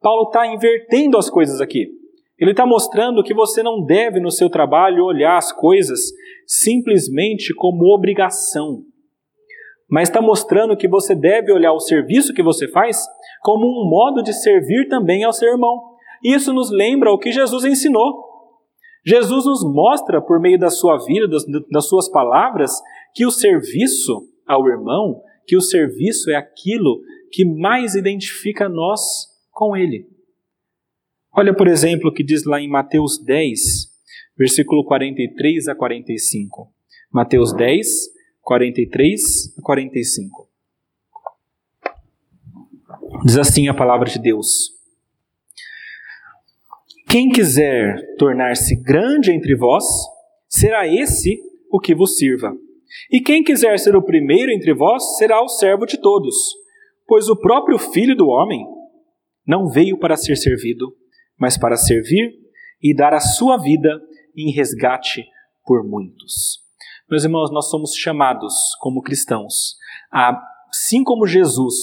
Paulo está invertendo as coisas aqui. Ele está mostrando que você não deve, no seu trabalho, olhar as coisas simplesmente como obrigação, mas está mostrando que você deve olhar o serviço que você faz como um modo de servir também ao seu irmão. Isso nos lembra o que Jesus ensinou. Jesus nos mostra, por meio da sua vida, das, das suas palavras, que o serviço ao irmão, que o serviço é aquilo que mais identifica nós com ele. Olha, por exemplo, o que diz lá em Mateus 10, versículo 43 a 45. Mateus 10, 43 a 45. Diz assim a palavra de Deus: Quem quiser tornar-se grande entre vós, será esse o que vos sirva. E quem quiser ser o primeiro entre vós, será o servo de todos. Pois o próprio Filho do Homem não veio para ser servido, mas para servir e dar a sua vida em resgate por muitos. Meus irmãos, nós somos chamados como cristãos, a, assim como Jesus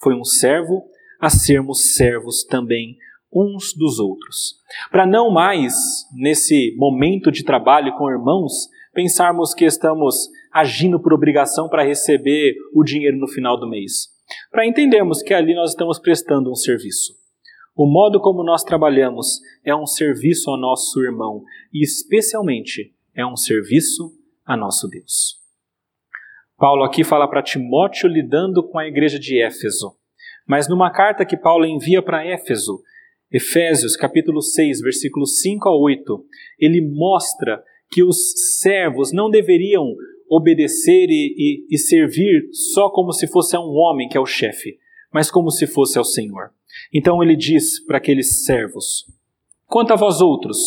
foi um servo, a sermos servos também uns dos outros. Para não mais, nesse momento de trabalho com irmãos, pensarmos que estamos agindo por obrigação para receber o dinheiro no final do mês. Para entendermos que ali nós estamos prestando um serviço. O modo como nós trabalhamos é um serviço ao nosso irmão e, especialmente, é um serviço a nosso Deus. Paulo aqui fala para Timóteo lidando com a igreja de Éfeso. Mas numa carta que Paulo envia para Éfeso, Efésios capítulo 6, versículos 5 a 8, ele mostra que os servos não deveriam obedecer e, e, e servir só como se fosse a um homem que é o chefe, mas como se fosse ao Senhor. Então ele diz para aqueles servos: Quanto a vós outros,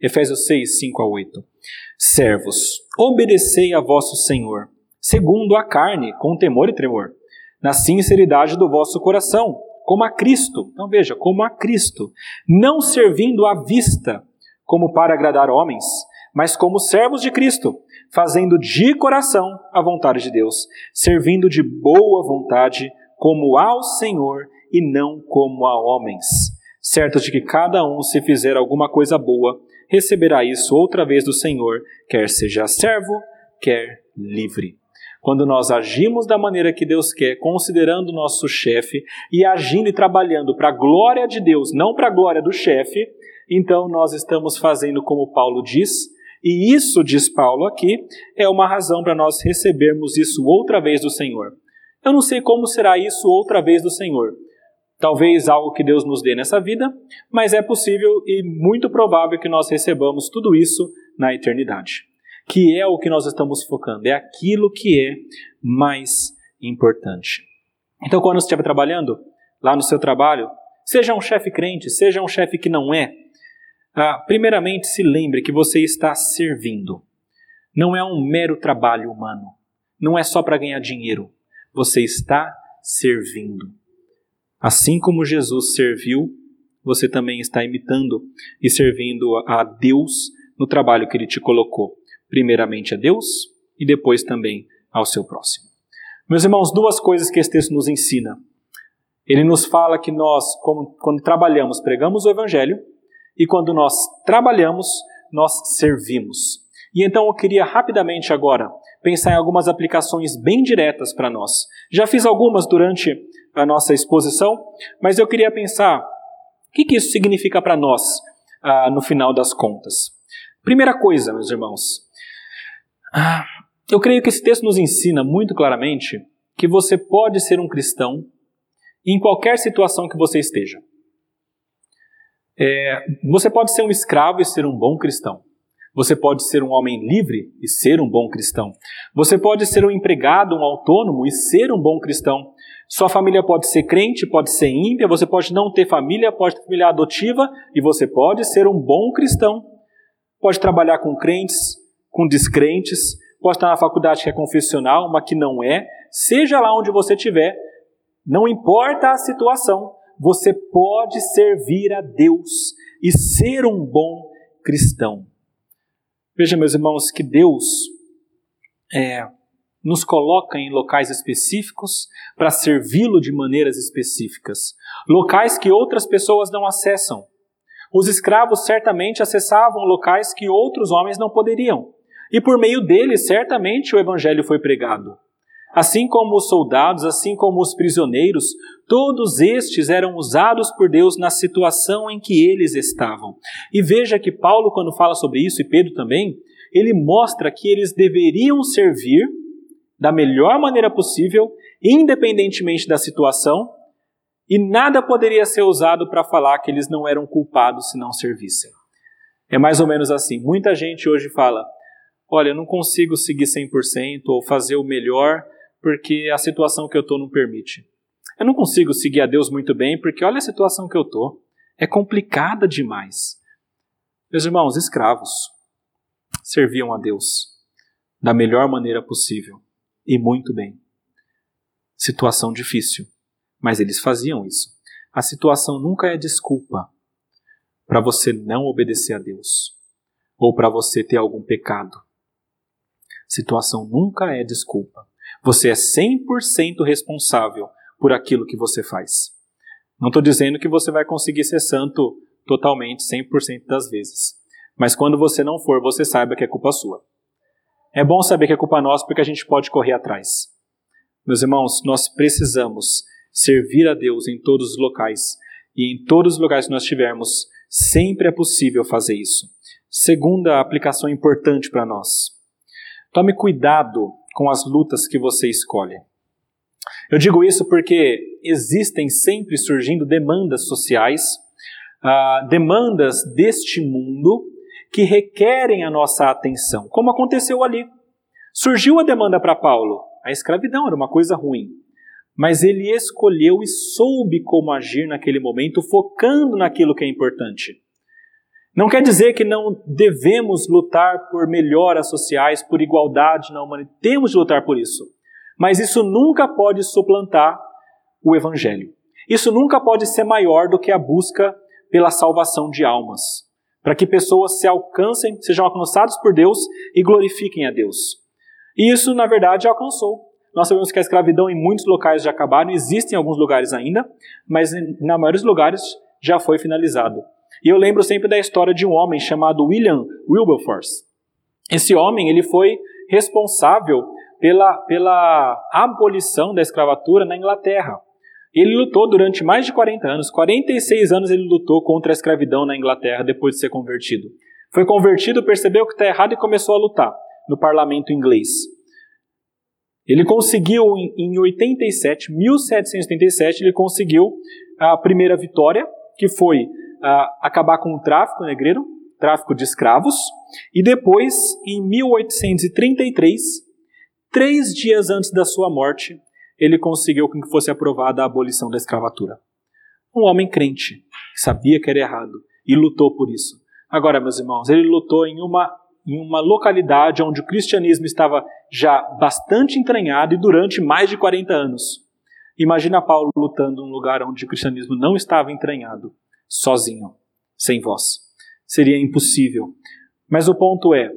Efésios 6, 5 a 8: Servos, obedecei a vosso Senhor, segundo a carne, com temor e tremor, na sinceridade do vosso coração, como a Cristo. Então veja, como a Cristo, não servindo à vista, como para agradar homens, mas como servos de Cristo, fazendo de coração a vontade de Deus, servindo de boa vontade, como ao Senhor e não como a homens, certos de que cada um, se fizer alguma coisa boa, receberá isso outra vez do Senhor, quer seja servo, quer livre. Quando nós agimos da maneira que Deus quer, considerando o nosso chefe e agindo e trabalhando para a glória de Deus, não para a glória do chefe, então nós estamos fazendo como Paulo diz, e isso, diz Paulo aqui, é uma razão para nós recebermos isso outra vez do Senhor. Eu não sei como será isso outra vez do Senhor, Talvez algo que Deus nos dê nessa vida, mas é possível e muito provável que nós recebamos tudo isso na eternidade. Que é o que nós estamos focando, é aquilo que é mais importante. Então, quando você estiver trabalhando lá no seu trabalho, seja um chefe crente, seja um chefe que não é, ah, primeiramente se lembre que você está servindo. Não é um mero trabalho humano. Não é só para ganhar dinheiro. Você está servindo. Assim como Jesus serviu, você também está imitando e servindo a Deus no trabalho que ele te colocou. Primeiramente a Deus e depois também ao seu próximo. Meus irmãos, duas coisas que esse texto nos ensina. Ele nos fala que nós, quando trabalhamos, pregamos o Evangelho, e quando nós trabalhamos, nós servimos. E então eu queria rapidamente agora pensar em algumas aplicações bem diretas para nós. Já fiz algumas durante a nossa exposição, mas eu queria pensar o que, que isso significa para nós ah, no final das contas. Primeira coisa, meus irmãos, ah, eu creio que esse texto nos ensina muito claramente que você pode ser um cristão em qualquer situação que você esteja. É, você pode ser um escravo e ser um bom cristão. Você pode ser um homem livre e ser um bom cristão. Você pode ser um empregado, um autônomo e ser um bom cristão. Sua família pode ser crente, pode ser ímpia, você pode não ter família, pode ter família adotiva e você pode ser um bom cristão. Pode trabalhar com crentes, com descrentes, pode estar na faculdade que é confessional, uma que não é. Seja lá onde você estiver, não importa a situação, você pode servir a Deus e ser um bom cristão. Veja, meus irmãos, que Deus é, nos coloca em locais específicos para servi-lo de maneiras específicas, locais que outras pessoas não acessam. Os escravos certamente acessavam locais que outros homens não poderiam, e por meio deles certamente o evangelho foi pregado. Assim como os soldados, assim como os prisioneiros, todos estes eram usados por Deus na situação em que eles estavam. E veja que Paulo, quando fala sobre isso, e Pedro também, ele mostra que eles deveriam servir da melhor maneira possível, independentemente da situação, e nada poderia ser usado para falar que eles não eram culpados se não servissem. É mais ou menos assim. Muita gente hoje fala: olha, eu não consigo seguir 100% ou fazer o melhor porque a situação que eu estou não permite. Eu não consigo seguir a Deus muito bem porque olha a situação que eu estou. É complicada demais. Meus irmãos, escravos serviam a Deus da melhor maneira possível e muito bem. Situação difícil, mas eles faziam isso. A situação nunca é desculpa para você não obedecer a Deus ou para você ter algum pecado. Situação nunca é desculpa. Você é 100% responsável por aquilo que você faz. Não estou dizendo que você vai conseguir ser santo totalmente 100% das vezes. Mas quando você não for, você saiba que é culpa sua. É bom saber que é culpa nossa porque a gente pode correr atrás. Meus irmãos, nós precisamos servir a Deus em todos os locais. E em todos os lugares que nós estivermos, sempre é possível fazer isso. Segunda aplicação importante para nós. Tome cuidado com as lutas que você escolhe. Eu digo isso porque existem sempre surgindo demandas sociais, uh, demandas deste mundo que requerem a nossa atenção, como aconteceu ali. Surgiu a demanda para Paulo, a escravidão era uma coisa ruim, mas ele escolheu e soube como agir naquele momento, focando naquilo que é importante. Não quer dizer que não devemos lutar por melhoras sociais, por igualdade na humanidade. Temos de lutar por isso. Mas isso nunca pode suplantar o Evangelho. Isso nunca pode ser maior do que a busca pela salvação de almas para que pessoas se alcancem, sejam alcançadas por Deus e glorifiquem a Deus. E isso, na verdade, alcançou. Nós sabemos que a escravidão em muitos locais já acabaram, existem em alguns lugares ainda, mas na maioria dos lugares já foi finalizado. E eu lembro sempre da história de um homem chamado William Wilberforce. Esse homem ele foi responsável pela, pela abolição da escravatura na Inglaterra. Ele lutou durante mais de 40 anos, 46 anos ele lutou contra a escravidão na Inglaterra depois de ser convertido. Foi convertido, percebeu que está errado e começou a lutar no parlamento inglês. Ele conseguiu em 87, 1787, ele conseguiu a primeira vitória, que foi acabar com o tráfico negreiro, tráfico de escravos, e depois, em 1833, três dias antes da sua morte, ele conseguiu que fosse aprovada a abolição da escravatura. Um homem crente, que sabia que era errado e lutou por isso. Agora, meus irmãos, ele lutou em uma, em uma localidade onde o cristianismo estava já bastante entranhado e durante mais de 40 anos. Imagina Paulo lutando num lugar onde o cristianismo não estava entranhado, sozinho, sem voz. Seria impossível. Mas o ponto é: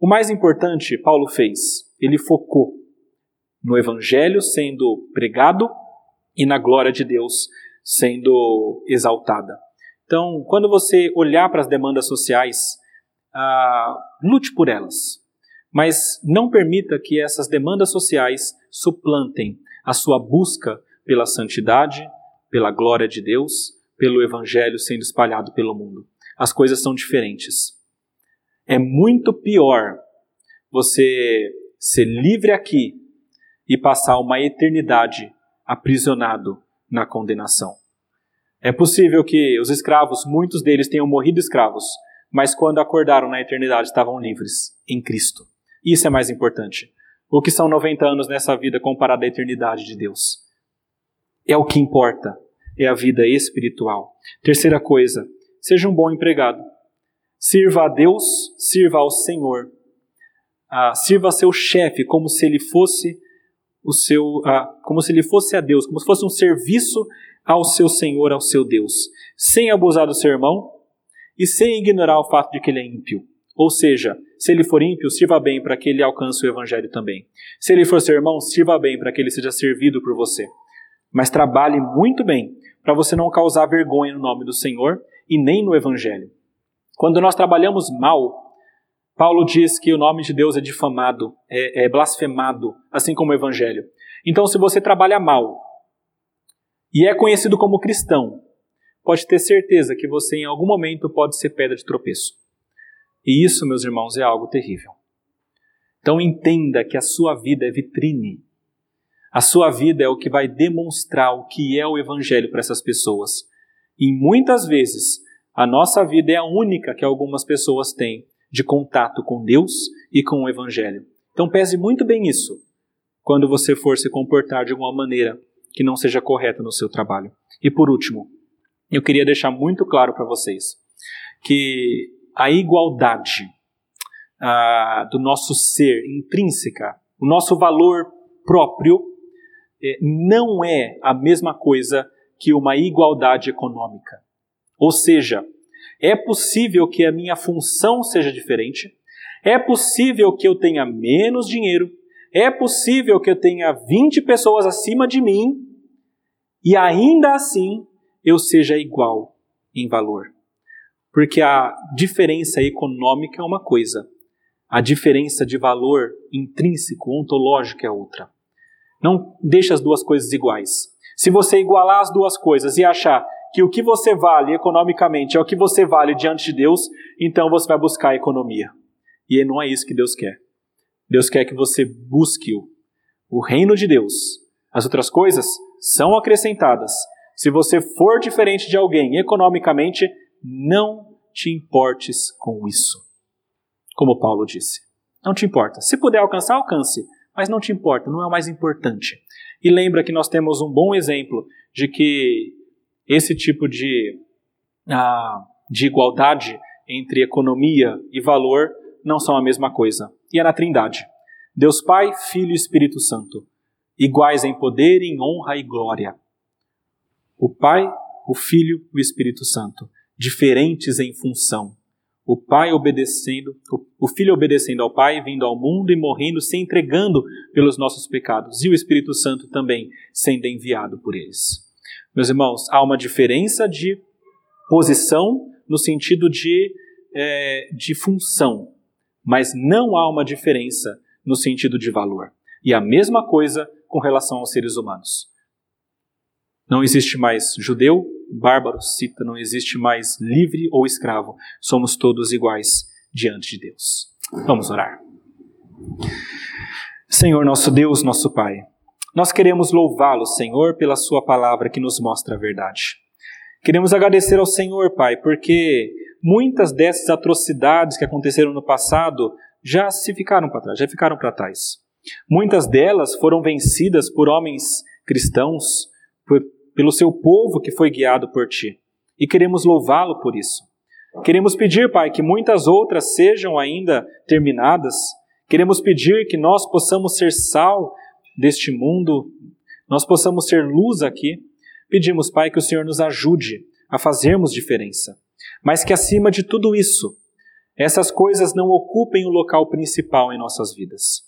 o mais importante Paulo fez, ele focou no Evangelho sendo pregado e na glória de Deus sendo exaltada. Então, quando você olhar para as demandas sociais, ah, lute por elas, mas não permita que essas demandas sociais suplantem a sua busca pela santidade, pela glória de Deus, pelo Evangelho sendo espalhado pelo mundo. As coisas são diferentes. É muito pior você ser livre aqui e passar uma eternidade aprisionado na condenação. É possível que os escravos, muitos deles tenham morrido escravos, mas quando acordaram na eternidade estavam livres em Cristo. Isso é mais importante. O que são 90 anos nessa vida comparado à eternidade de Deus? É o que importa, é a vida espiritual. Terceira coisa, seja um bom empregado. Sirva a Deus, sirva ao Senhor. Ah, sirva seu chefe como se ele fosse o seu, ah, como se ele fosse a Deus, como se fosse um serviço ao seu Senhor, ao seu Deus, sem abusar do seu irmão e sem ignorar o fato de que ele é ímpio. Ou seja, se ele for ímpio, sirva bem para que ele alcance o evangelho também. Se ele for seu irmão, sirva bem para que ele seja servido por você. Mas trabalhe muito bem para você não causar vergonha no nome do Senhor e nem no evangelho. Quando nós trabalhamos mal, Paulo diz que o nome de Deus é difamado, é, é blasfemado, assim como o evangelho. Então, se você trabalha mal e é conhecido como cristão, pode ter certeza que você em algum momento pode ser pedra de tropeço. E isso, meus irmãos, é algo terrível. Então entenda que a sua vida é vitrine. A sua vida é o que vai demonstrar o que é o Evangelho para essas pessoas. E muitas vezes, a nossa vida é a única que algumas pessoas têm de contato com Deus e com o Evangelho. Então pese muito bem isso quando você for se comportar de alguma maneira que não seja correta no seu trabalho. E por último, eu queria deixar muito claro para vocês que a igualdade ah, do nosso ser intrínseca, o nosso valor próprio, não é a mesma coisa que uma igualdade econômica. Ou seja, é possível que a minha função seja diferente, é possível que eu tenha menos dinheiro, é possível que eu tenha 20 pessoas acima de mim e ainda assim eu seja igual em valor. Porque a diferença econômica é uma coisa, a diferença de valor intrínseco, ontológico é outra. Não deixe as duas coisas iguais. Se você igualar as duas coisas e achar que o que você vale economicamente é o que você vale diante de Deus, então você vai buscar a economia. E não é isso que Deus quer. Deus quer que você busque o, o reino de Deus. As outras coisas são acrescentadas. Se você for diferente de alguém economicamente, não te importes com isso. Como Paulo disse. Não te importa. Se puder alcançar, alcance. Mas não te importa, não é o mais importante. E lembra que nós temos um bom exemplo de que esse tipo de, ah, de igualdade entre economia e valor não são a mesma coisa. E é na Trindade. Deus Pai, Filho e Espírito Santo, iguais em poder, em honra e glória. O Pai, o Filho e o Espírito Santo diferentes em função. O pai obedecendo, o filho obedecendo ao pai, vindo ao mundo e morrendo, se entregando pelos nossos pecados, e o Espírito Santo também sendo enviado por eles. Meus irmãos, há uma diferença de posição no sentido de, é, de função, mas não há uma diferença no sentido de valor. E a mesma coisa com relação aos seres humanos. Não existe mais judeu, bárbaro, cita, não existe mais livre ou escravo. Somos todos iguais diante de Deus. Vamos orar. Senhor, nosso Deus, nosso Pai, nós queremos louvá-lo, Senhor, pela Sua palavra que nos mostra a verdade. Queremos agradecer ao Senhor, Pai, porque muitas dessas atrocidades que aconteceram no passado já se ficaram para trás, já ficaram para trás. Muitas delas foram vencidas por homens cristãos, por pelo seu povo que foi guiado por ti. E queremos louvá-lo por isso. Queremos pedir, Pai, que muitas outras sejam ainda terminadas. Queremos pedir que nós possamos ser sal deste mundo, nós possamos ser luz aqui. Pedimos, Pai, que o Senhor nos ajude a fazermos diferença. Mas que acima de tudo isso, essas coisas não ocupem o local principal em nossas vidas.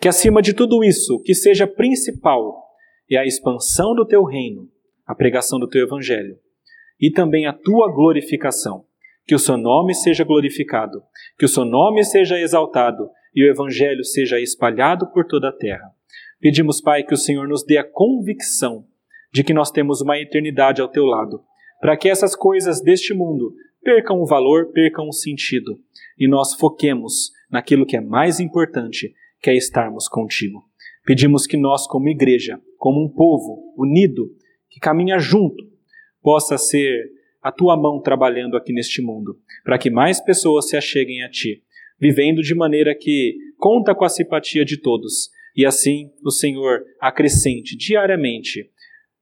Que acima de tudo isso, o que seja principal é a expansão do teu reino a pregação do teu evangelho e também a tua glorificação. Que o seu nome seja glorificado, que o seu nome seja exaltado e o evangelho seja espalhado por toda a terra. Pedimos, Pai, que o Senhor nos dê a convicção de que nós temos uma eternidade ao teu lado, para que essas coisas deste mundo percam o valor, percam o sentido e nós foquemos naquilo que é mais importante, que é estarmos contigo. Pedimos que nós, como igreja, como um povo unido, que caminha junto, possa ser a tua mão trabalhando aqui neste mundo, para que mais pessoas se acheguem a ti, vivendo de maneira que conta com a simpatia de todos, e assim o Senhor acrescente diariamente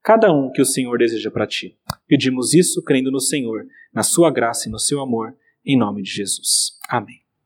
cada um que o Senhor deseja para ti. Pedimos isso crendo no Senhor, na sua graça e no seu amor, em nome de Jesus. Amém.